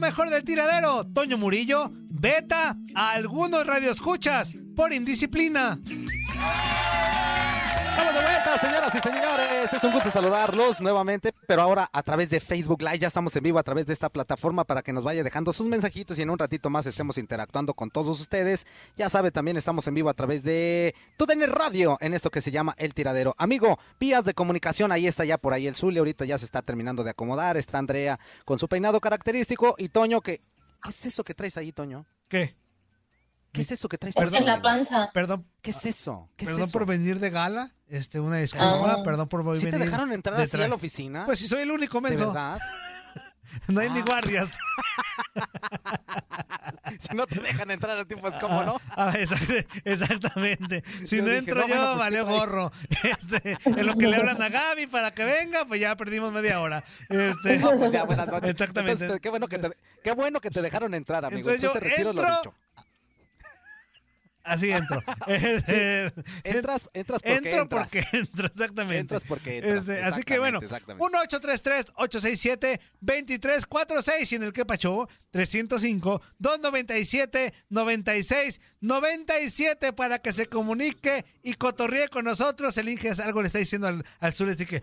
mejor del tiradero, Toño Murillo, beta a algunos radioescuchas por indisciplina. Vuelta, señoras y señores. Es un gusto saludarlos nuevamente, pero ahora a través de Facebook Live. Ya estamos en vivo a través de esta plataforma para que nos vaya dejando sus mensajitos y en un ratito más estemos interactuando con todos ustedes. Ya sabe, también estamos en vivo a través de TUDN Radio en esto que se llama El Tiradero. Amigo, vías de comunicación, ahí está ya por ahí el Zuli. Ahorita ya se está terminando de acomodar. Está Andrea con su peinado característico y Toño que... ¿Qué es eso que traes ahí, Toño? ¿Qué? ¿Qué es eso que traes? Es en la panza. Perdón, ¿Qué es eso? ¿Qué es perdón eso? por venir de gala. Este, una disculpa, Ah. perdón por ¿Sí venir. te dejaron entrar de así a la oficina? Pues si soy el único ¿De menso. verdad? No hay ni Ah. guardias. si no te dejan entrar a ti, pues cómo no. Ah, exact- exactamente. Si Yo no dije, entro no, yo, bueno, pues, valió ¿qué trae? gorro. Este, en lo que le hablan a Gaby para que venga, pues ya perdimos media hora. Este, No, pues ya, buenas noches. Exactamente. Entonces, qué, bueno que te, qué bueno que te dejaron entrar, amigo. Entonces yo retiro lo entro, dicho. Así entro. Eh, Entras, entras porque entro entras. porque entro, exactamente. Entras porque entras. Este, así que bueno, Exactamente, 1-833-867-2346 y en el que pachó 305-297-96-97 para que se comunique y cotorríe con nosotros. El Inge algo le está diciendo al, al sur, así que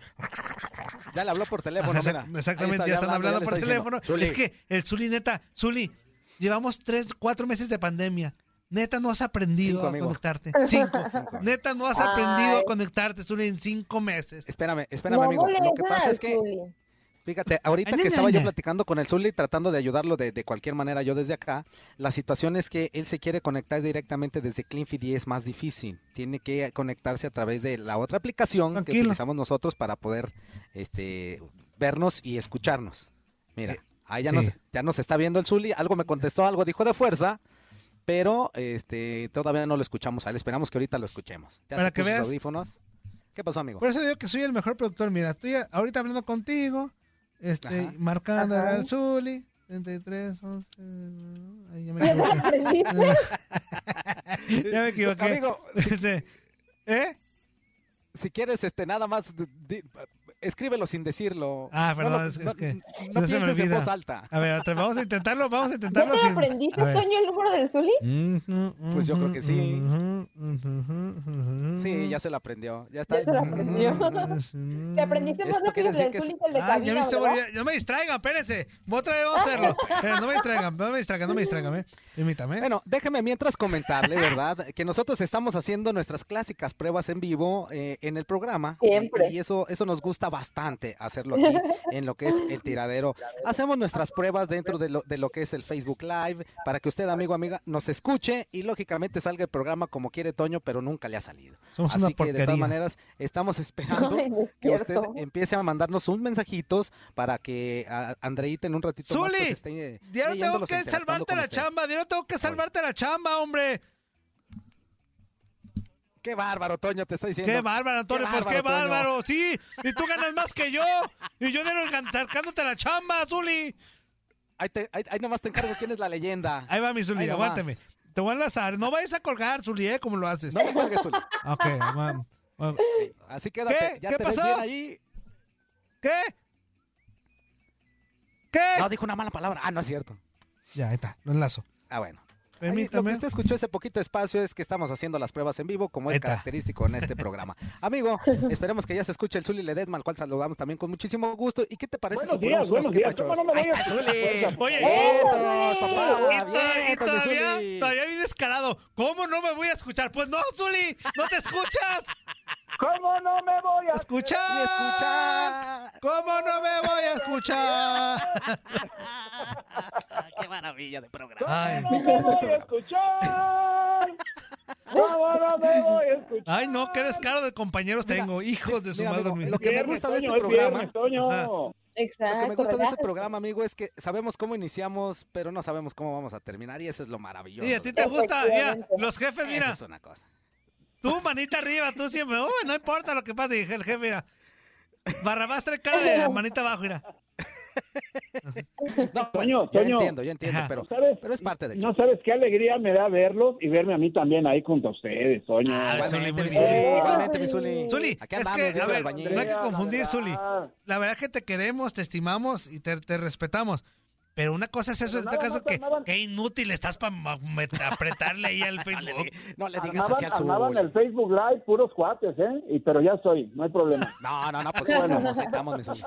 Ya le habló por teléfono, Ajá, mira. exact- exactamente, ya está, están hablando ya por diciendo, teléfono. "Zuli, Es que el Zuli, neta, Zuli, llevamos tres, cuatro meses de pandemia. Neta, no has aprendido Cinco, a conectarte. Cinco. Cinco. Neta, no has Ay. aprendido a conectarte, Zuli, en cinco meses. Espérame, espérame, no amigo. Lo que pasa es que, Zuli. fíjate, ahorita que estaba yo platicando con el Zuli, tratando de ayudarlo de, de cualquier manera yo desde acá, la situación es que él se quiere conectar directamente desde Cleanfeed y es más difícil. Tiene que conectarse a través de la otra aplicación que utilizamos nosotros para poder este, vernos y escucharnos. Mira, Eh, ahí ya, sí. nos, ya nos está viendo el Zuli, algo me contestó, algo dijo de fuerza. Pero este todavía no lo escuchamos a él. Esperamos que ahorita lo escuchemos. Ya Para se que veas. audífonos. ¿Qué pasó, amigo? Por eso digo que soy el mejor productor. Mira, estoy ahorita hablando contigo, este, Ajá. marcando Ajá. al Zuli. 33, 11. Ay, ya me ¿Ya lo equivoqué. ya me equivoqué. Amigo, Este, ¿Eh? si quieres, este, nada más, di- escríbelo sin decirlo. Ah, No perdón, lo- es- es no, que no no se me pienses en voz alta. A ver, otra- vamos a intentarlo, vamos a ¿Ya intentarlo. te sin- aprendiste. Toño, el número del Zuli? Pues yo creo que sí. sí, Sí, ya se lo aprendió. Ya está. Ya se lo aprendió. ¿Te aprendiste más rápido decir que el que Zuli es- que el de Ah, ya cabina, viste, ¿verdad? ya- no me distraigan, espérense. Otra vez vamos a hacerlo. Espera, no me distraigan, no me distraigan, no me distraigan, ¿eh? Permítame. Bueno, déjeme mientras comentarle, ¿verdad? Que nosotros estamos haciendo nuestras clásicas pruebas en vivo eh, en el programa. Siempre. Y, y eso, eso nos gusta bastante hacerlo aquí en lo que es el tiradero. Hacemos nuestras pruebas dentro de lo, de lo que es el Facebook Live para que usted, amigo, amiga, nos escuche y lógicamente salga el programa como quiere Toño, pero nunca le ha salido. Somos Así una que de porquería. todas maneras estamos esperando Ay, no es que usted empiece a mandarnos sus mensajitos para que a Andreita en un ratito más, pues, ¡Zuli! Diario tengo que salvarte la usted. chamba, diario tengo que salvarte la chamba, hombre. Qué bárbaro, Toño, te está diciendo. Qué bárbaro, Antonio, Qué pues qué bárbaro, Toño. sí. Y tú ganas más que yo. Y yo diario sacándote la chamba, Zuli. Ahí, te- ahí- ahí nomás te encargo quién es la leyenda. Ahí va mi Zuli, aguántame. Te voy a enlazar. No vayas a colgar, Zuli, ¿eh? Como lo haces. No me cuelgues, Zuli. Ok, bueno, bueno. Así quédate. ¿Qué? Ya ¿Qué te pasó? bien ahí. ¿Qué? ¿Qué? No, dijo una mala palabra. Ah, no es cierto. Ya, ahí está, lo enlazo. Ah, bueno. Ahí, lo que usted escuchó ese poquito espacio es que estamos haciendo las pruebas en vivo, como es característico en este programa. Amigo, esperemos que ya se escuche el Zuli Ledesma, al cual saludamos también con muchísimo gusto. ¿Y qué te parece Buenos si días, buenos días. quepachos? ¿Cómo no me voy a Zuli. Oye, Vientos, papá, Y, to- y vientos, mi todavía, todavía bien descarado. ¿Cómo no me voy a escuchar? Pues no, Zuli, no te escuchas. ¿Cómo no me voy a Escuchar. Y escucha. ¿Cómo no me voy a escuchar? Qué maravilla de programa. Ay, ¿Cómo no me voy a escuchar? ¿Cómo no me voy a escuchar? ay, no, qué descaro de compañeros tengo. Hijos de su Mira, madre. amigo, lo que me gusta de este es programa, viernes. Exacto. Lo que me gusta de este programa, amigo, es que sabemos cómo iniciamos, pero no sabemos cómo vamos a terminar, y eso es lo maravilloso. Y a ti te gusta, mira, los jefes, Eso mira, es una cosa. tú manita arriba, tú siempre, uy, no importa lo que pase, dije el jefe, mira. Barrabás trae cara de manita abajo, mira. No, Toño, yo Toño. entiendo, yo entiendo, pero, ¿No sabes? pero es parte del No sabes qué alegría me da verlos y verme a mí también ahí junto a ustedes, Toño. Ah, Zuli, Igualmente, muy mi bien. Zuli, igualmente, mi Zuli. Zuli. Es andamos, que, a ver, no hay que confundir. Zuli. La verdad es que te queremos, te estimamos y te, te respetamos. Pero una cosa es eso, en otro nada caso que, armaban- que inútil estás para apretarle ahí al No le, Facebook. no le digas al armaban Zuli. el Facebook Live puros cuates, ¿eh? Y, pero ya estoy, no hay problema. No, no, no, pues bueno, nos.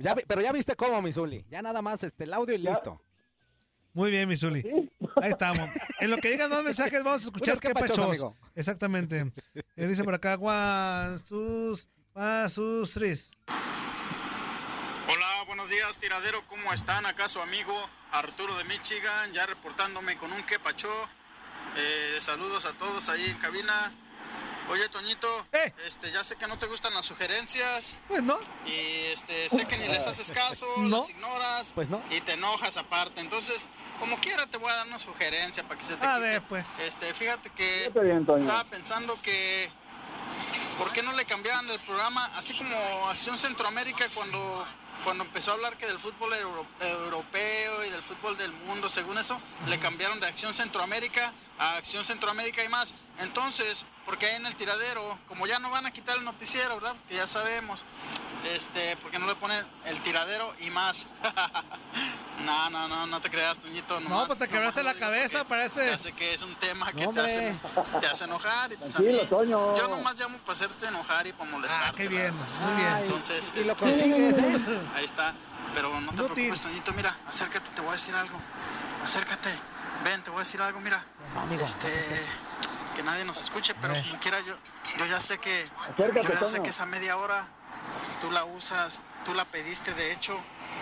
Ya pero ya viste cómo, mi Zuli. Ya nada más este, el audio y Ya. listo. Muy bien, mi Zuli. ¿Sí? Ahí estamos. En lo que llegan más mensajes, vamos a escuchar qué pachos. Exactamente. Eh, dice por acá, one, sus, one, sus, tres. Buenos días, tiradero. ¿Cómo están? Acá su amigo Arturo de Michigan, ya reportándome con un quepacho. Eh, saludos a todos ahí en cabina. Oye, Toñito, Eh. este, ya sé que no te gustan las sugerencias Pues no. y este, sé que ni les haces caso, No. las ignoras Pues no. y te enojas aparte. Entonces, como quiera, te voy a dar una sugerencia para que se te A quite. ver, pues. Este, fíjate que bien, estaba pensando que ¿por qué no le cambiaban el programa así como Acción Centroamérica cuando cuando empezó a hablar que del fútbol euro- europeo y del fútbol del mundo, según eso, le cambiaron de Acción Centroamérica a Acción Centroamérica y más. Entonces, porque ahí en el tiradero, como ya no van a quitar el noticiero, ¿verdad? Que ya sabemos, este, porque no le ponen el tiradero y más. no, no, no, no te creas, Toñito. nomás- pues te quebraste la cabeza, parece. Sé que es un tema que No, te, hace, te hace enojar. Y pues mí- Toño. Yo nomás llamo para hacerte enojar y para molestarte. Ah, qué bien. ¿verdad? Muy bien. Entonces, y lo este, consigues, ¿eh? Ahí está. Pero no te preocupes, Toñito. Mira, acércate, te voy a decir algo. Acércate. Ven, te voy a decir algo, mira. No, amigo, Este, que nadie nos escuche, pero como quiera yo, yo ya sé que, Acércate, yo ya sé que esa media hora tú la usas, tú la pediste de hecho,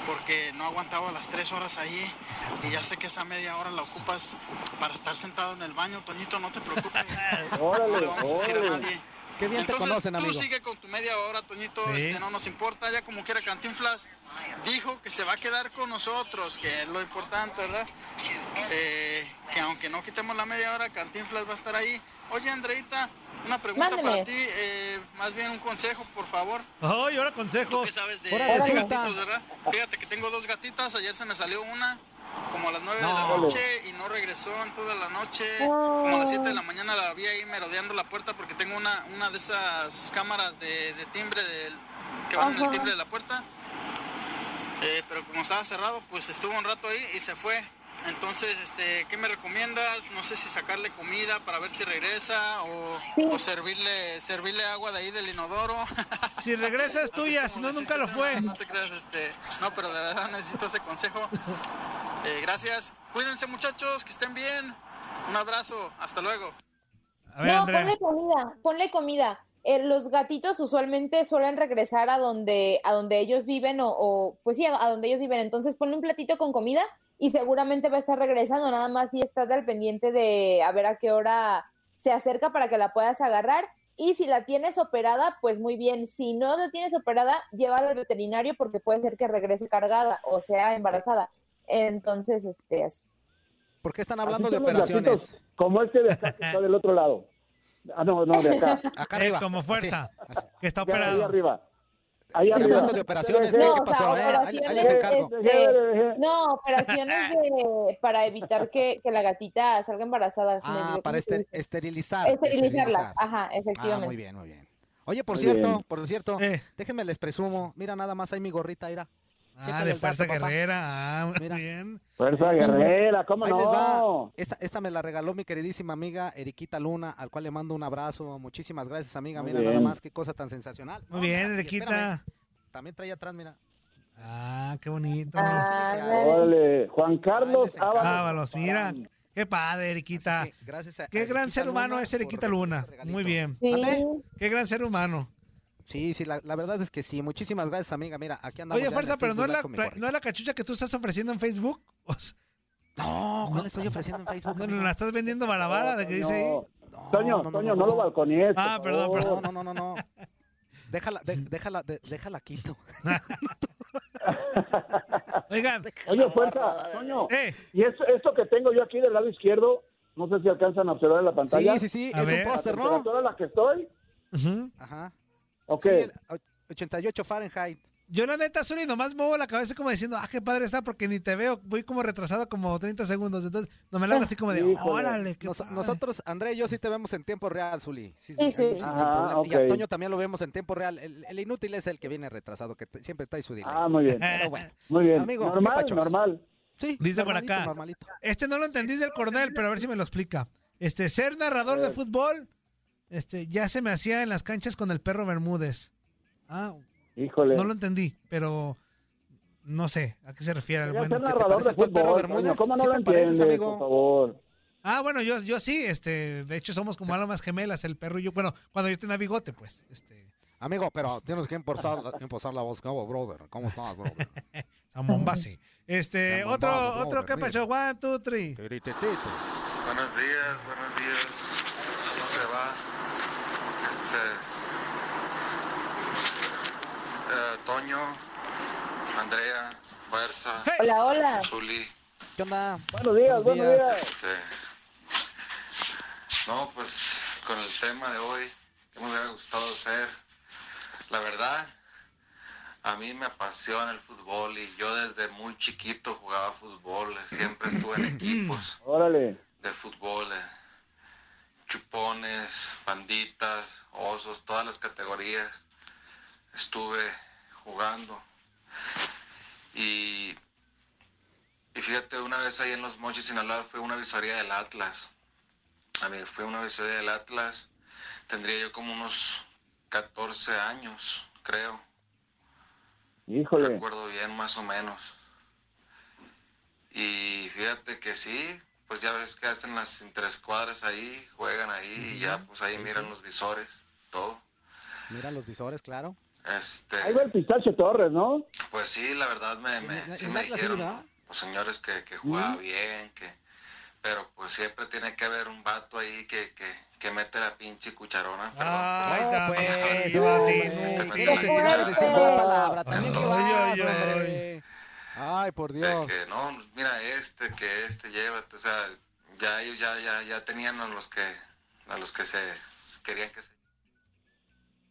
porque no aguantaba las tres horas ahí y ya sé que esa media hora la ocupas para estar sentado en el baño, Toñito, no te preocupes. No Órale, le vamos a decir a órale. nadie. Qué bien te conocen, tú amigo. sigue con tu media hora, Toñito, Sí. este, no nos importa, ya como quiera Cantinflas dijo que se va a quedar con nosotros, que es lo importante, ¿verdad? Eh, que aunque no quitemos la media hora, Cantinflas va a estar ahí. Oye, Andreita, una pregunta Mándeme. para ti, eh, más bien un consejo, por favor. Ay, ahora ¿Tú consejos. qué sabes de, de gatitos, verdad? Fíjate que tengo dos gatitas, ayer se me salió una como a las 9 de No. la noche y no regresó en toda la noche. Como a las 7 de la mañana la vi ahí merodeando la puerta porque tengo una, una de esas cámaras de, de timbre del, que van en el timbre de la puerta. Eh, pero como estaba cerrado, pues estuvo un rato ahí y se fue. Entonces, este, ¿qué me recomiendas? No sé si sacarle comida para ver si regresa o, Sí. o servirle, servirle agua de ahí del inodoro. Si regresa es tuya, si no, nunca lo fue. No, no te creas, este, no, pero de verdad necesito ese consejo. Eh, gracias. Cuídense muchachos, que estén bien. Un abrazo, hasta luego. A ver, no, Andrea. ponle comida, ponle comida. Eh, los gatitos usualmente suelen regresar a donde, a donde ellos viven o, o, pues sí, a, a donde ellos viven. Entonces ponle un platito con comida y seguramente va a estar regresando. Nada más si estás al pendiente de a ver a qué hora se acerca para que la puedas agarrar. Y si la tienes operada, pues muy bien. Si no la tienes operada, llévala al veterinario porque puede ser que regrese cargada o sea embarazada. Entonces, este, así. ¿Por qué están hablando de operaciones? gatitos, como este de acá que está del otro lado. Ah, no, no, de acá. Acá Eh, arriba. como fuerza, así, así. que está De ahí operado. arriba. Ahí arriba. hablando de operaciones, ¿qué, No, qué o pasó? eh? Ahí, ahí operaciones, este, No, operaciones de, para evitar que, que la gatita salga embarazada. Ah, para ester- esterilizar. Esterilizarla. Ajá, Ah, efectivamente. muy bien, muy bien. Oye, por Muy cierto, bien. por cierto, Eh. déjenme les presumo. Mira, nada más hay mi gorrita, mira. Ah, de fuerza dato, guerrera. Ah, muy Mira. bien. Fuerza guerrera, ¿cómo Ahí les va. no? Esta, esta me la regaló mi queridísima amiga Eriquita Luna, al cual le mando un abrazo. Muchísimas gracias, amiga. Muy Mira nada más qué cosa tan sensacional. Muy No, bien, mira, espérame, También trae atrás, mira. Ah, qué bonito. Ah, Juan Carlos. Ábalos. Ábalos, mira. Qué padre, Eriquita. Que gracias a- Qué a gran Eriquita ser humano Luna es Eriquita Luna. este. Muy bien. Sí. Qué gran ser humano. Sí, sí, la, la verdad es que sí. Muchísimas gracias, amiga. Mira, aquí andamos. Oye, fuerza, pero no es, la, no es la cachucha que tú estás ofreciendo en Facebook. O sea, No, ¿cuál estoy ofreciendo en Facebook? no, no, la estás vendiendo barabara de que dice ahí. No, Toño, Toño, no, lo balconíes. Ah, perdón, perdón. No, no, no, no, no. Déjala, de- déjala, de- déjala quito. Oigan, Oye, fuerza, Toño. eh, Y esto, esto que tengo yo aquí del lado izquierdo, no sé si alcanzan a observar en la pantalla. Sí, sí, sí, A es ver. un póster, La ¿no? la que estoy. Ajá. Ok. Sí, el och- 88 Fahrenheit. yo la neta, Zuli, nomás muevo la cabeza como diciendo, ah, qué padre está, porque ni te veo. Voy como retrasado como 30 segundos. Entonces, no me la hago así como de, Híjole. órale, qué Nos- padre. nosotros, André y yo sí te vemos en tiempo real, Zuli. Sí, Sí, sí. problema. Y a ok. Toño también lo vemos en tiempo real. El, el inútil es el que viene retrasado, que te- siempre trae su delay. Ah, muy bien. Pero bueno. Muy bien. Amigo, ¿qué normal, normal. Sí. Dice por acá. Normalito. Este no lo entendí del coronel, pero a ver si me lo explica. Este, ser narrador de fútbol, este, ya se me hacía en las canchas con el perro Bermúdez. Ah, Híjole. no lo entendí, pero no sé a qué se refiere. el Quería buen- ser ¿qué te narrador de pareces tú al perro fútbol, Bermúdez? Toño, ¿Cómo no ¿Sí lo pareces, entiendes, amigo? por favor? Ah, bueno, yo, yo sí, este, de hecho somos como almas gemelas, el perro y yo, bueno, cuando yo tenía bigote, pues, este, Amigo, pero tienes que impulsar, impulsar la voz. ¿Cómo, brother? ¿Cómo estás, brother? a Mombase. Este, otro, Mombasa, otro, brother, ¿qué? One, two, three. Buenos días, buenos días. ¿Cómo te va? Este. eh, Toño, Andrea, Fuerza, Hola, hola. Zuli. ¿Qué onda? Buenos días, buenos días. Este. No, pues con el tema de hoy, que me hubiera gustado hacer. La verdad, a mí me apasiona el fútbol y yo desde muy chiquito jugaba fútbol. Siempre estuve en equipos Órale. de fútbol, eh, chupones, banditas, osos, todas las categorías. Estuve jugando. Y, y fíjate, una vez ahí en Los Mochis, Sinaloa, fue una visoría del Atlas. A mí fue una visoría del Atlas. Tendría yo como unos 14 años, creo. Híjole. Recuerdo bien, más o menos. Y fíjate que sí, pues ya ves que hacen las interescuadras ahí, juegan ahí y ya pues ahí miran los visores, todo. Mira los visores, claro. Este, Ahí va el Pistache Torres, ¿no? pues sí, la verdad me, me, En- sí en me sí, dijeron los señores que, que jugaba bien, que pero pues siempre tiene que haber un vato ahí que, que, que mete la pinche cucharona. perdón. Ay, No, también pues, no, sí, Este. También qué Ay, por de Dios. que no, mira este, que este llévate, o sea, ya ellos ya, ya, ya tenían a los que, a los que se querían que se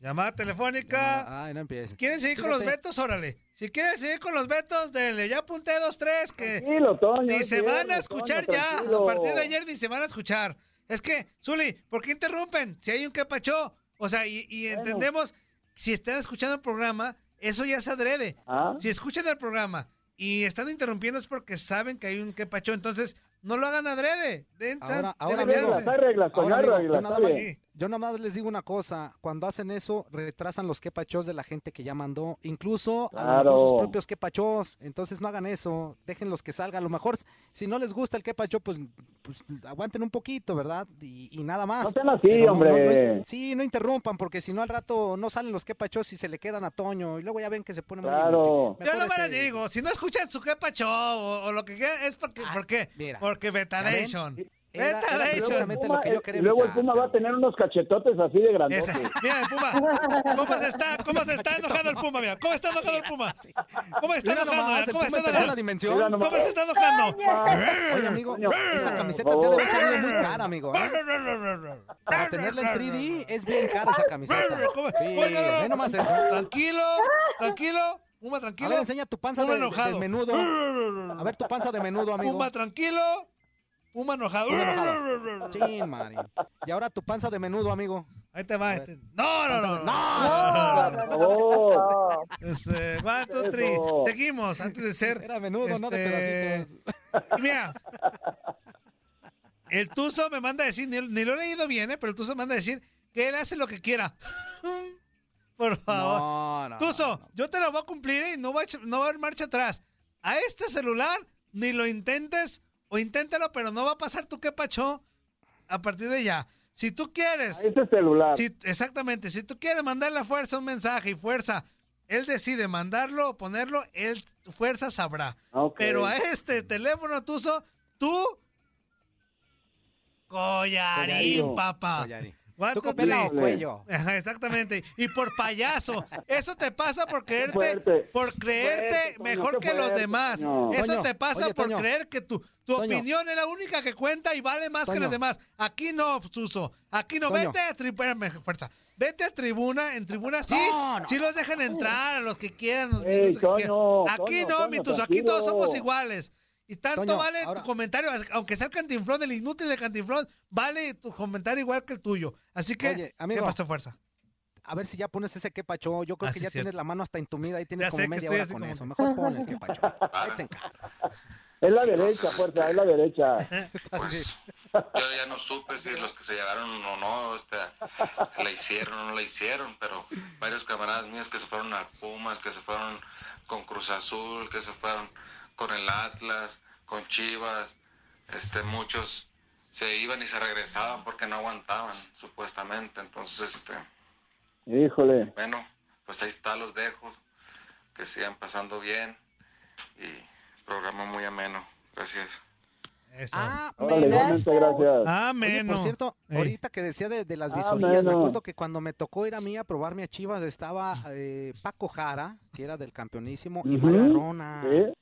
Llamada telefónica. Ay, no empieces. ¿Quieren seguir con los vetos? Órale. Si quieren seguir con los vetos, denle. Ya apunté dos, tres que Tranquilo, Toño. ni se van a escuchar Toño, ya. tranquilo. A partir de ayer ni se van a escuchar. Es que, Zuli, ¿por qué interrumpen? Si hay un que pachó. O sea, y, y entendemos, si están escuchando el programa, eso ya se adrede. Ah. Si escuchan el programa y están interrumpiendo es porque saben que hay un que pachó. Entonces, no lo hagan adrede. Den, Ahora- ahora, reglas, hay reglas, Ahora, hay reglas. Yo nada más les digo una cosa, cuando hacen eso, retrasan los quepachos de la gente que ya mandó, incluso a lo mejor Claro. sus propios quepachos, entonces no hagan eso, déjenlos que salgan, a lo mejor si no les gusta el quepacho, pues, pues aguanten un poquito, ¿verdad? Y, y nada más. No sean así, Pero no- no- hombre. no- sí, no interrumpan, porque si no al rato no salen los quepachos y se le quedan a Toño, y luego ya ven que se pone muy Claro. Yo no me les digo, si no escuchan su que pachó o, o lo que quieran, es porque, ¿por qué? mira. Porque Betanation. Era- precisamente lo que yo Puma, quería y luego el Puma va a tener unos cachetotes así de grandotes. Esa- Mira el Puma. ¿Cómo se está, cómo se está enojando el Puma? Mira, ¿cómo está enojando el Puma? ¿Cómo está enojando? nomás, ¿Cómo está enojando? dimensión. Mira nomás. ¿Cómo se está enojando? Oye, amigo, esa camiseta te debe salir muy cara, amigo. ¿eh? Para tenerla en 3D es bien cara esa camiseta. ¿Cómo- Sí, ve nomás eso. Tranquilo, tranquilo. Puma, A tranquilo. ver, enseña tu panza de, de- enojado. de menudo. A ver tu panza de menudo, amigo. Puma, tranquilo. Puma enojado. Puma enojado. Chin, Mari. Y ahora tu panza de menudo, amigo. Ahí te va. este. No, no, no. no. No, no. Este, one, two, three. Eso. Seguimos antes de ser. Era menudo, no de este, pedacitos. Mira, el Tuzo me manda a decir, ni, ni lo he leído bien, ¿eh? pero el Tuzo me manda a decir que él hace lo que quiera. Por favor. No, no. Tuzo, no. yo te lo voy a cumplir ¿eh? y no va, no va a haber marcha atrás. A este celular ni lo intentes o inténtalo, pero no va a pasar tu que pacho a partir de ya. Si tú quieres, Ese celular. si, exactamente, si tú quieres mandarle a fuerza un mensaje y fuerza, él decide mandarlo o ponerlo, él fuerza sabrá. Ok. Pero a este teléfono, Tuzo, tú. Collarín, Collarín. papá. Collarín. One, ¿Tú two, copela o cuello? Exactamente. Y por payaso. Eso te pasa por creerte, fuerte. por creerte Fuerte, mejor que los demás. Eso Toño, te pasa oye, por Toño. creer que tu, tu Toño. opinión es la única que cuenta y vale más que los demás. Aquí no, Suso. Aquí no. Toño. Vete a tribuna. Fuerza. Vete a tribuna. En tribuna sí. No, no, sí los dejan entrar a los que quieran. Los Ey, minutos que quieran. Aquí Toño, no, Toño, mi. Aquí todos somos iguales. Y tanto Toño, vale ahora- tu comentario, aunque sea el cantinflón, el inútil de cantinflón, vale tu comentario igual que el tuyo. Así que, Oye, amigo. ¿qué pasó, fuerza? A ver si ya pones ese quepacho. Yo creo Ah, que ya cierto. tienes la mano hasta entumida y tienes Ya como que media hora con como eso. que- Mejor pon el quepacho. Ahí te. Es la derecha, fuerza, es la derecha. Pues yo ya no supe si los que se llegaron o no, este, la hicieron o no la hicieron, pero varios camaradas míos que se fueron al Pumas, que se fueron con Cruz Azul, que se fueron con el Atlas, con Chivas, este, muchos se iban y se regresaban porque no aguantaban, supuestamente. Entonces, este, Híjole. bueno, pues ahí está, los dejo, que sigan pasando bien y programa muy ameno. Gracias. Eso. Ah, Órale, gracias. Ah, Oye, por cierto, Ey. ahorita que decía de, de las Ah, visorías, me acuerdo que cuando me tocó ir a mí a probarme a Chivas estaba eh, Paco Jara, que era del campeonísimo, y Arona. ¿Sí?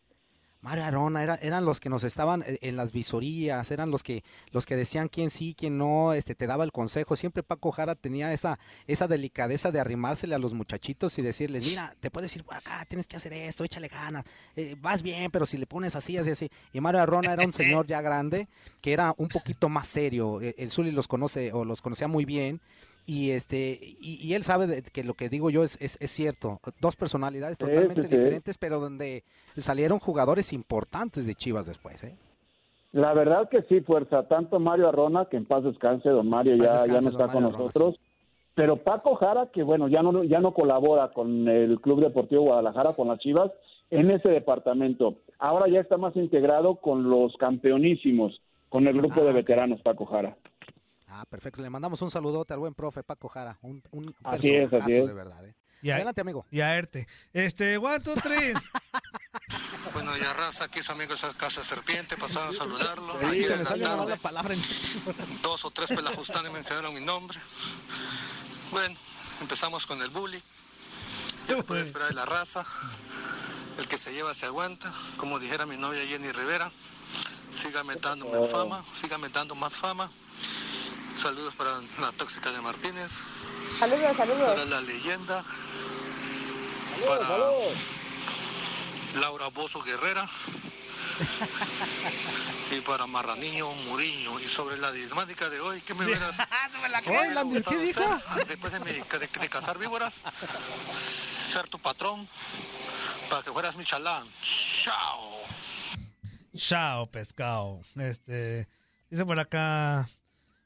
Mario Arona era- eran los que nos estaban eh, en las visorías, eran los que los que decían quién sí, quién no, este te daba el consejo. Siempre Paco Jara tenía esa esa delicadeza de arrimársele a los muchachitos y decirles, mira, te puedes ir por acá, tienes que hacer esto, échale ganas, eh, vas bien, pero si le pones así, así, así. Y Mario Arona era un señor ya grande que era un poquito más serio. Eh, El Zuli los conoce o los conocía muy bien. Y este y, y él sabe de- que lo que digo yo es, es, es cierto. Dos personalidades Sí, totalmente sí, sí. diferentes, pero donde salieron jugadores importantes de Chivas después, ¿eh? La verdad que sí, fuerza. Tanto Mario Arrona, que en paz descanse, don Mario ya, descanse, ya no está con Arrona, nosotros. Pero Paco Jara, que bueno, ya no, ya no colabora con el Club Deportivo Guadalajara, con las Chivas, en ese departamento. Ahora ya está más integrado con los campeonísimos, con el grupo Ah, de ok. veteranos, Paco Jara. Ah, perfecto. Le mandamos un saludote al buen profe Paco Jara. Un, un Así es, así es. de verdad, ¿eh? Y a, Adelante, amigo. y a Erte. Este, one, two, three. Bueno, ya raza, aquí su amigo esa Casa Serpiente, pasaron a saludarlo. Sí, Ayer Se en me la palabra. en- dos o tres pelajustanes mencionaron mi nombre. Bueno, empezamos con el bully. Ya se puede esperar de la raza. El que se lleva se aguanta. Como dijera mi novia Jenny Rivera, sígame dándome fama, sígame dando más fama. Saludos para la tóxica de Martínez, Saludos, para saludos. la leyenda, Saludos, Para- saludos. Laura Bozo Guerrera y para Marraniño Muriño. Y sobre la dinámica de hoy, ¿qué me hubieras Oye, Landy, ¿qué gustado dijo? ser, después de, mi- de- de cazar víboras? Ser tu patrón para que fueras mi chalán. Chao. Chao, pescado. Este, dice por acá.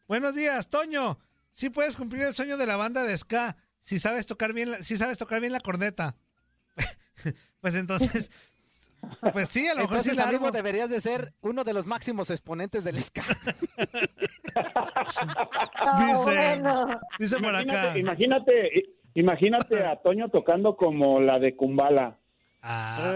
Buenos días, Toño. Sí puedes cumplir el sueño de la banda de ska si sabes tocar bien, la, si sabes tocar bien la corneta. pues entonces, pues sí, a lo mejor sí la amigo, deberías de ser uno de los máximos exponentes del ska. No, Dice, bueno. dice por acá. Imagínate, imagínate, imagínate a Toño tocando como la de Kumbala. Ah,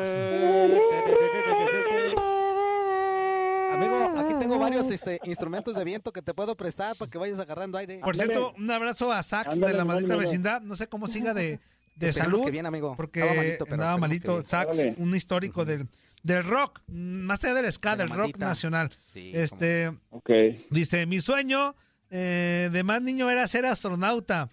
tengo varios este, instrumentos de viento que te puedo prestar para que vayas agarrando aire. por cierto, un abrazo a Sax de la maldita vecindad. No sé cómo siga de, de salud. que bien, amigo. Porque Estaba malito, pero andaba malito. Sax, un histórico del, del rock, más allá del ska, De del rock maldita. nacional. Sí, este, Ok. dice, mi sueño eh, de más niño era ser astronauta.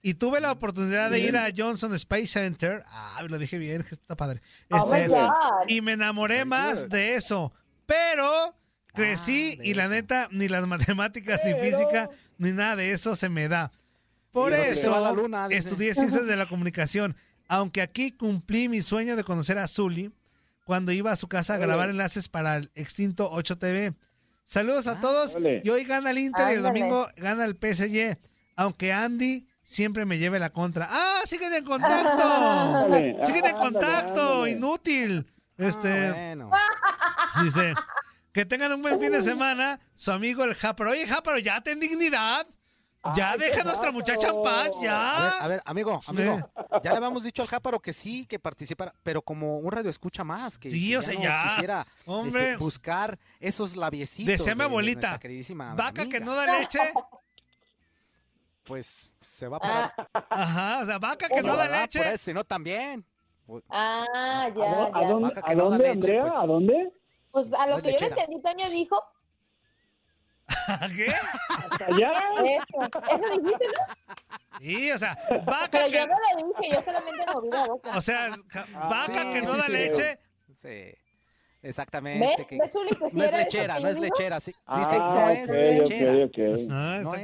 Y tuve la oportunidad de ir a Johnson Space Center. Ah, lo dije bien, que está padre. Oh my Este, God. y me enamoré más de eso. Pero crecí Ah, y la neta, ni las matemáticas, ni física, ni nada de eso se me da. Por eso luna, estudié ciencias de la comunicación. Aunque aquí cumplí mi sueño de conocer a Zully cuando iba a su casa a grabar enlaces para el extinto 8TV. Saludos a Ah, todos. Y hoy gana el Inter y el domingo gana el PSG. Aunque Andy siempre me lleve la contra. ¡Ah, siguen en contacto! Siguen en ándale, contacto, ándale. inútil. Este, Ah, bueno. dice, que tengan un buen fin de semana, su amigo el Jáparo. Oye, Jáparo, ya ten dignidad. Ya Ay, deja a nuestra muchacha en paz, A ver, ya. a ver, amigo, amigo, ya le habíamos dicho al Jáparo que sí, que participara, pero como un radio escucha más, que, Sí, que o sea, no ya. quisiera Hombre. este, buscar esos labiecitos. Decía mi abuelita, queridísima Vaca que no da leche. Pues se va a parar. Ajá, o sea, vaca que no da por leche. eso, y no también. Ah, ¿A, ya, a ya. dónde, Vaca que a no da dónde, leche, Andrea? pues. ¿A dónde? Pues a No lo es que yo le entendí, Toño dijo ¿Qué? ¿Hasta allá? eso. Eso dijiste, ¿no? Sí, o sea, vaca Pero que... yo no lo dije, yo solamente moví la boca. O sea, ca- vaca sí, que no sí, da sí. leche. Sí. Exactamente. ¿Ves? que- ¿Ves, Uli, que sí no es lechera, no es lechera. Sí. Ah, Dice, no es lechera. Ah, No es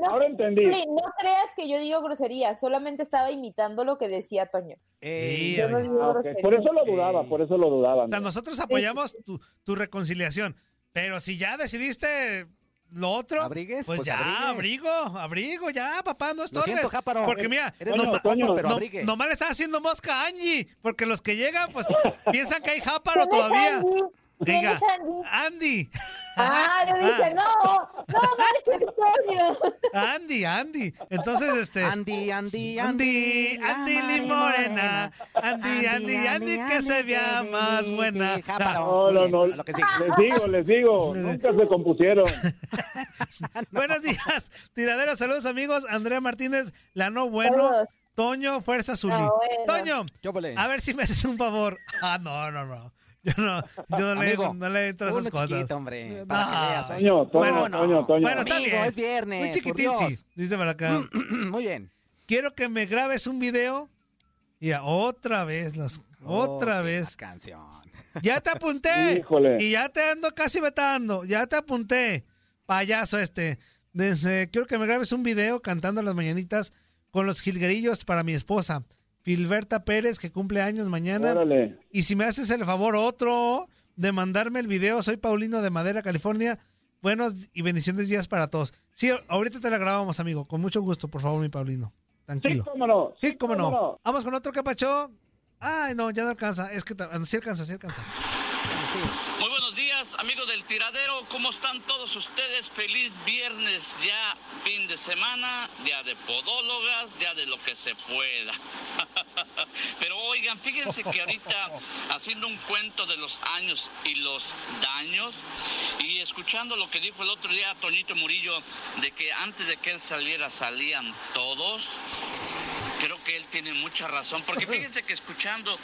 no- Ahora entendí. Uli, no creas que yo digo grosería, solamente estaba imitando lo que decía Toño. Eh, Sí, Yo no oye. digo Ah. Por eso lo dudaba, por eso lo dudaba. O sea, nosotros apoyamos tu, tu reconciliación. Pero si ya decidiste lo otro, Abrigues, pues, pues ya, abrigues. abrigo, abrigo, ya, papá, no Lo estorbes. siento, Jáparo. Porque mira, eres compa, pero no, nomás le está haciendo mosca a Angie, porque los que llegan, pues piensan que hay jáparo ¿Quién es todavía. Andy? ¿Quién Diga, es Andy? Andy. Ah, yo dije, no, no manches, Toño. Andy, Andy. Entonces, este. Andy, Andy, Andy, Andy Mari Limorena. Andy, Andy, Andy, que se vea más buena. No, no, no. Lo que sigue. Les digo, les digo, nunca se compusieron. Buenos días, tiraderos, saludos amigos. Andrea Martínez, la no bueno. Saludos. Toño, fuerza Zuli. Ah, bueno. Toño, a ver si me haces un favor. Ah, no, no, no. Yo no, yo no, le, Amigo, no le entro a esas cosas. chiquito, hombre. No. Para que veas, ¿eh? Toño, Toño, Bueno, no. Toño, Toño. Bueno, está Amigo, bien. es viernes. Muy por chiquitín, sí. Dice por acá. Muy bien. Quiero que me grabes un video. Y ya, otra vez, las, otra Oh, vez. canción. Ya te apunté. Híjole. Y ya te ando casi vetando. Ya te apunté. Payaso este. Desde, quiero que me grabes un video cantando las mañanitas con los jilguerillos para mi esposa. Filberta Pérez, que cumple años mañana. Órale. Y si me haces el favor otro de mandarme el video, soy Paulino de Madera, California. Buenos y bendiciones días para todos. Sí, ahorita te la grabamos, amigo. Con mucho gusto, por favor, mi Paulino. Sí, Tranquilo. cómo no. Sí, cómo no. Vamos con otro capacho. Ay, no, ya no alcanza. Es que ta- sí alcanza, sí alcanza. Muy buenos días, amigos del tiradero. ¿Cómo están todos ustedes? Feliz viernes ya, fin de semana, día de podólogas, día de lo que se pueda. Pero oigan, fíjense que ahorita haciendo un cuento de los años y los daños y escuchando lo que dijo el otro día Toñito Murillo de que antes de que él saliera salían todos. Creo que él tiene mucha razón, porque fíjense que escuchando,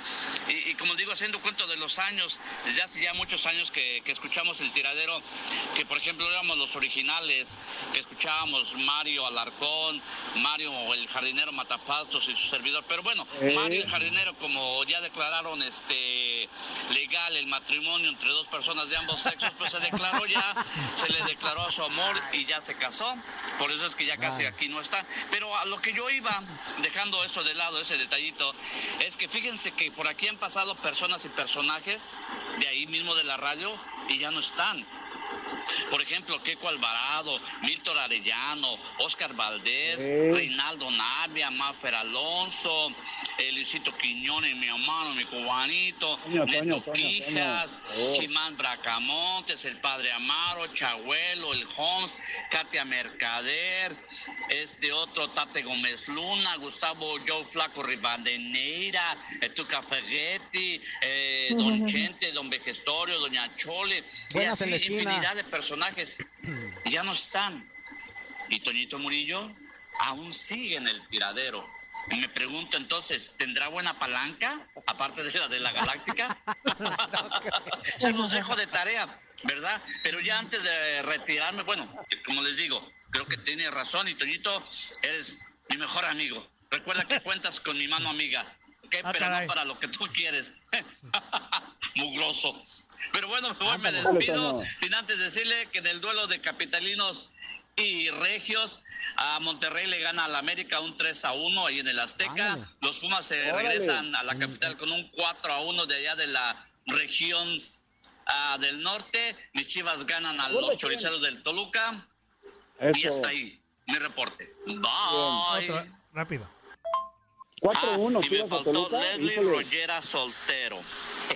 y, y como digo, haciendo cuento de los años, desde hace ya muchos años que, que escuchamos el tiradero, que por ejemplo éramos los originales, que escuchábamos Mario Alarcón, Mario el jardinero Matapastos y su servidor, pero bueno, Eh. Mario el jardinero, como ya declararon este legal el matrimonio entre dos personas de ambos sexos, pues se declaró ya, se le declaró a su amor y ya se casó, por eso es que ya casi aquí no está, pero a lo que yo iba, dejando eso de lado, ese detallito, es que fíjense que por aquí han pasado personas y personajes de ahí mismo de la radio y ya no están. Por ejemplo, Keco Alvarado, Milton Arellano, Oscar Valdés. Reinaldo Navia, Maffer Alonso, eh, Luisito Quiñones, mi hermano, mi cubanito, Toño, Neto Toño, Toño, Quijas, Toño. Oh. Jimán Bracamontes, el Padre Amaro, Chabuelo, el Holmes, Katia Mercader, este otro Tate Gómez Luna, Gustavo Joe Flaco Rivadeneira, eh, Tuca Ferretti, eh, Don Chente, Don Vejestorio, Doña Chole, y Buenas así esquina. Infinidad de personajes. Ya no están. Y Toñito Murillo aún sigue en el tiradero. Y me pregunto entonces, ¿tendrá buena palanca? Aparte de la de la galáctica. Se los dejo de tarea, ¿verdad? Pero ya antes de retirarme, bueno, como les digo, creo que tiene razón y Toñito, eres mi mejor amigo. Recuerda que cuentas con mi mano amiga, ¿ok? Ah, Pero caray. no para lo que tú quieres. Mugroso. Pero bueno, me, voy, me despido sin antes decirle que en el duelo de capitalinos y regios a Monterrey le gana al América un 3 a 1 ahí en el Azteca. Ándale. Los Pumas se Órale. regresan a la capital con un 4 a 1 de allá de la región ah, del norte. Mis Chivas ganan a los choriceros del Toluca. Y Eso. hasta ahí mi reporte. Bye. Otro, rápido. 4-1, Ah, y me faltó Toluca. Leslie. Rollera soltero.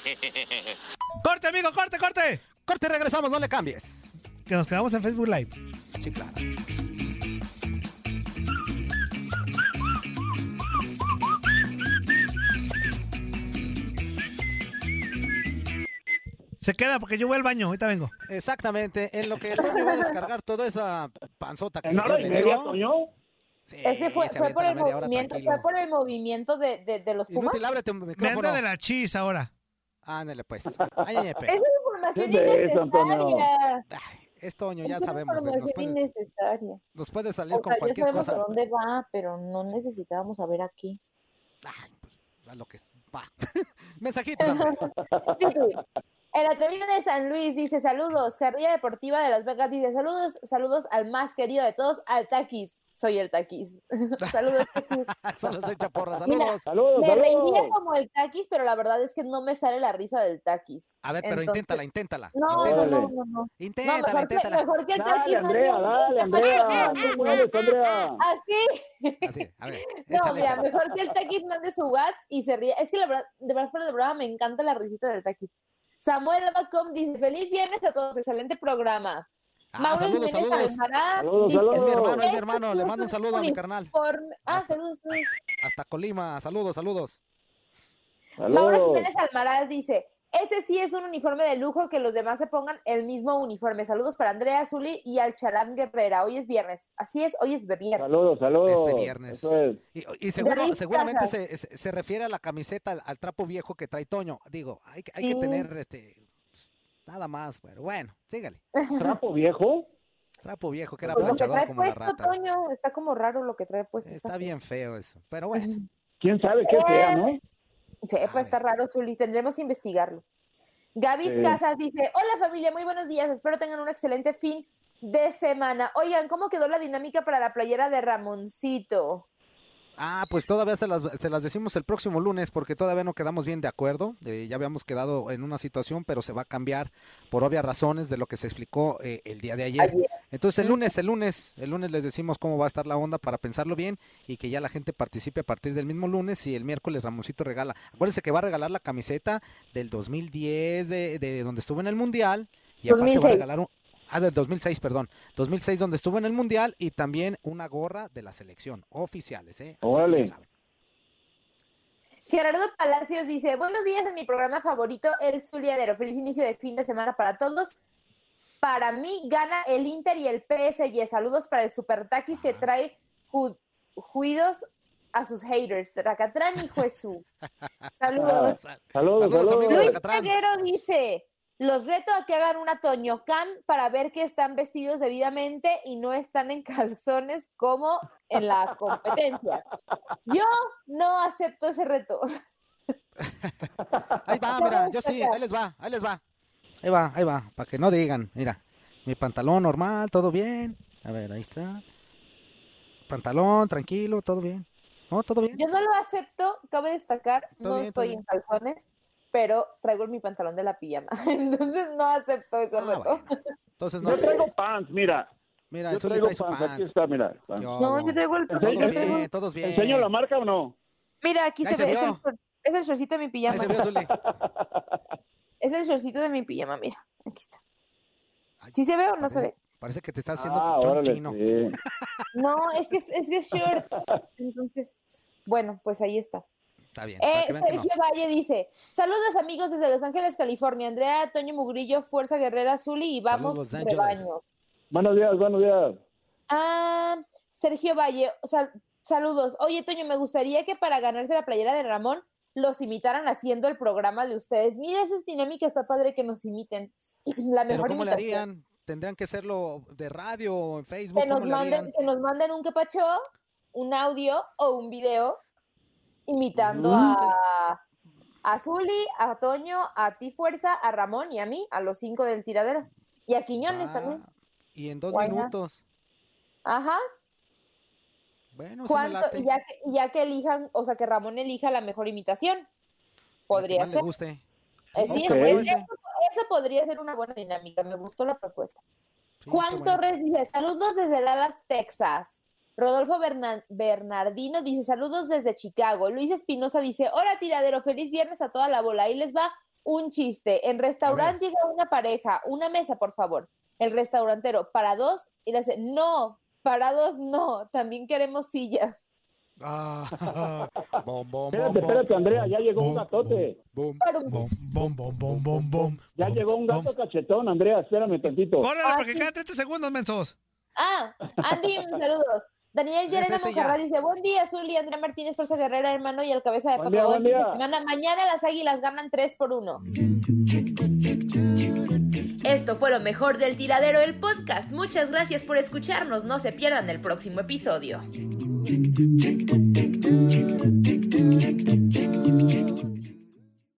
¡Corte, amigo! ¡Corte, corte! Corte y regresamos, no le cambies. Que nos quedamos en Facebook Live. Sí, claro. Se queda porque yo voy al baño. Ahorita vengo. Exactamente. En lo que Toño va a descargar toda esa panzota que ¿En hora y le media, dio. Toño? Sí, Es que fue, fue por el movimiento, fue por el movimiento de, de, de los Pumas. Inútil, ábrete un Me anda de la chis ahora. Ándale, pues. Ay, ay, ay, pe. Esa es información ¿Qué es eso, innecesaria. Es Toño, ya es sabemos. de- Nos información puede, innecesaria. nos puede salir O con sea, ya cualquier sabemos cosa. a dónde va, pero no necesitábamos saber aquí. Ay, pues, a lo que va. Mensajitos. Sí, tú. El atrevido de San Luis dice saludos. Carrilla Deportiva de Las Vegas dice saludos, saludos al más querido de todos, al Taquis. Soy el Taquis. saludos, Taquis. Solo se echa porra. Mira, Saludos. Saludos, Me saludos. reiría como el Taquis, pero la verdad es que no me sale la risa del Taquis. A ver, pero Entonces- inténtala, inténtala. No, no, no, no, no. No, Inténtala, mejor que, inténtala. mejor que el Dale, Taquis. Andrea, mande- dale, Andrea. Andrea. Así. Así, a ver. No, mira, échale. mejor que el Taquis mande su WhatsApp y se ríe. Es que la verdad, de verdad, fuera de broma, me encanta la risita del Taquis. Samuel Abacom dice, feliz viernes a todos, excelente programa. Ah, Mauro saludos, Jiménez saludos. Almaraz Saludos. Es mi hermano, es mi "Este hermano. Le es mando un saludo a mi carnal. uniforme". Ah, Hasta- saludos. saludos. Hasta Colima. Saludos, saludos. Mauro. Jiménez Almaraz dice, ese sí es un uniforme de lujo que los demás se pongan el mismo uniforme. Saludos para Andrea Zuli y al Chalán Guerrera. Hoy es viernes. Así es, hoy es viernes. Saludos, saludos. Este viernes. Eso es. Y, y seguro, seguramente se, se, se refiere a la camiseta, al, al trapo viejo que trae Toño. Digo, hay, que- hay Sí. que tener este nada más, pero bueno, sígale. ¿Trapo viejo? Trapo viejo que era Pues lo que planchador trae como la puesto, rata. Toño, está como raro lo que trae puesto. Está bien feo eso, pero bueno. ¿Quién sabe qué sea, no? Sí, A pues está raro, Zuli. Tendremos que investigarlo. Gaby Sí. Casas dice: Hola familia, muy buenos días. Espero tengan un excelente fin de semana. Oigan, ¿cómo quedó la dinámica para la playera de Ramoncito? Ah, pues todavía se las, se las decimos el próximo lunes porque todavía no quedamos bien de acuerdo. Eh, ya habíamos quedado en una situación, pero se va a cambiar por obvias razones de lo que se explicó eh, el día de ayer. Ayer. Entonces el lunes, el lunes, el lunes les decimos cómo va a estar la onda para pensarlo bien y que ya la gente participe a partir del mismo lunes y el miércoles Ramoncito regala. Acuérdense que va a regalar la camiseta del 2010 de, de donde estuvo en el Mundial y aparte va a 2006. regalar un... Ah, del 2006, perdón. 2006 donde estuvo en el Mundial y también una gorra de la selección, oficiales, ¿eh? Así que ya Órale. saben. Gerardo Palacios dice: Buenos días en mi programa favorito, El Zuliadero. Feliz inicio de fin de semana para todos. Para mí gana el Inter y el PSG. Saludos para el Super Taquis que trae ju- juidos a sus haters. Tracatrán y Jesús. Saludos. Saludos, Saludos, saludos. Luis. Peguero dice, los reto a que hagan una Toño Cam para ver que están vestidos debidamente y no están en calzones como en la competencia. Yo no acepto ese reto. Ahí va, mira, yo sí, ahí les va, ahí les va. Ahí va, ahí va, para que no digan, mira, mi pantalón normal, todo bien. A ver, ahí está. Pantalón, tranquilo, todo bien. ¿No? ¿Todo bien? Yo no lo acepto, cabe destacar, no bien, estoy en calzones, pero traigo mi pantalón de la pijama. Entonces no acepto ese Ah, reto. bueno. Entonces no Yo sé. traigo pants, mira. Mira, Yo traigo pants. Aquí está, mira. No, yo traigo el Todos Enseña- yo traigo- bien, todos bien. ¿Enseño la marca o no? Mira, aquí se, se ve, es el, es el shortcito de mi Ahí pijama. se vio, Zuli. Es el shortcito de mi pijama, mira, aquí está. Ay, ¿Sí se ve o no se ve? Parece que te está haciendo Ah, chon órale, chino. sí. No, es que es, es que es short. Entonces, bueno, pues ahí está. Está bien, Eh, no. Sergio Valle dice: Saludos amigos desde Los Ángeles, California. Andrea, Toño Mugrillo, Fuerza Guerrera Zuli y vamos Saludos, rebaño. Buenos días, buenos días. Ah, Sergio Valle, sal- saludos. Oye, Toño, me gustaría que para ganarse la playera de Ramón los imitaran haciendo el programa de ustedes. Mira, esa es dinámica, está padre que nos imiten. La Pero mejor ¿cómo le harían? ¿Tendrían que hacerlo de radio o en Facebook? que nos ¿Cómo le manden, que nos manden un quepacho, un audio o un video imitando a, a Zuli, a Toño, a ti Fuerza, a Ramón y a mí, a los cinco del tiradero. Y a Quiñones Ah, también. Y en dos Why not? minutos. Ajá. Bueno, me ¿Cuánto? late. Ya, que, y ya que elijan, o sea, que Ramón elija la mejor imitación. Podría más le ser. guste. Eh, Sí, podría ser una buena dinámica. Me gustó la propuesta. Sí, Juan bueno. Torres dice, saludos desde Dallas, Texas. Rodolfo Berna- Bernardino dice, saludos desde Chicago. Luis Espinosa dice, hola tiradero, feliz viernes a toda la bola. Ahí les va un chiste. En restaurante llega una pareja, una mesa, por favor. El restaurantero, para dos, y le dice, no, para dos no, también queremos sillas. Ah, bom, bom, bom, Espérate, bom. espérate, Andrea, ya llegó un gatote. Bom. Para un- Bom, bom, bom, bom, bom, bom. Ya bom, llegó un bom. gato cachetón, Andrea, espérame tantito. Órale, Ah, porque sí. quedan 30 segundos, mensos. Ah, Andy, saludos. Daniel Llerena ya. dice, buen día, Zuli, Andrea Martínez, Fuerza Guerrera, hermano, y el cabeza de Paco. Mañana las águilas ganan 3 por 1. Esto fue lo mejor del tiradero del podcast. Muchas gracias por escucharnos. No se pierdan el próximo episodio.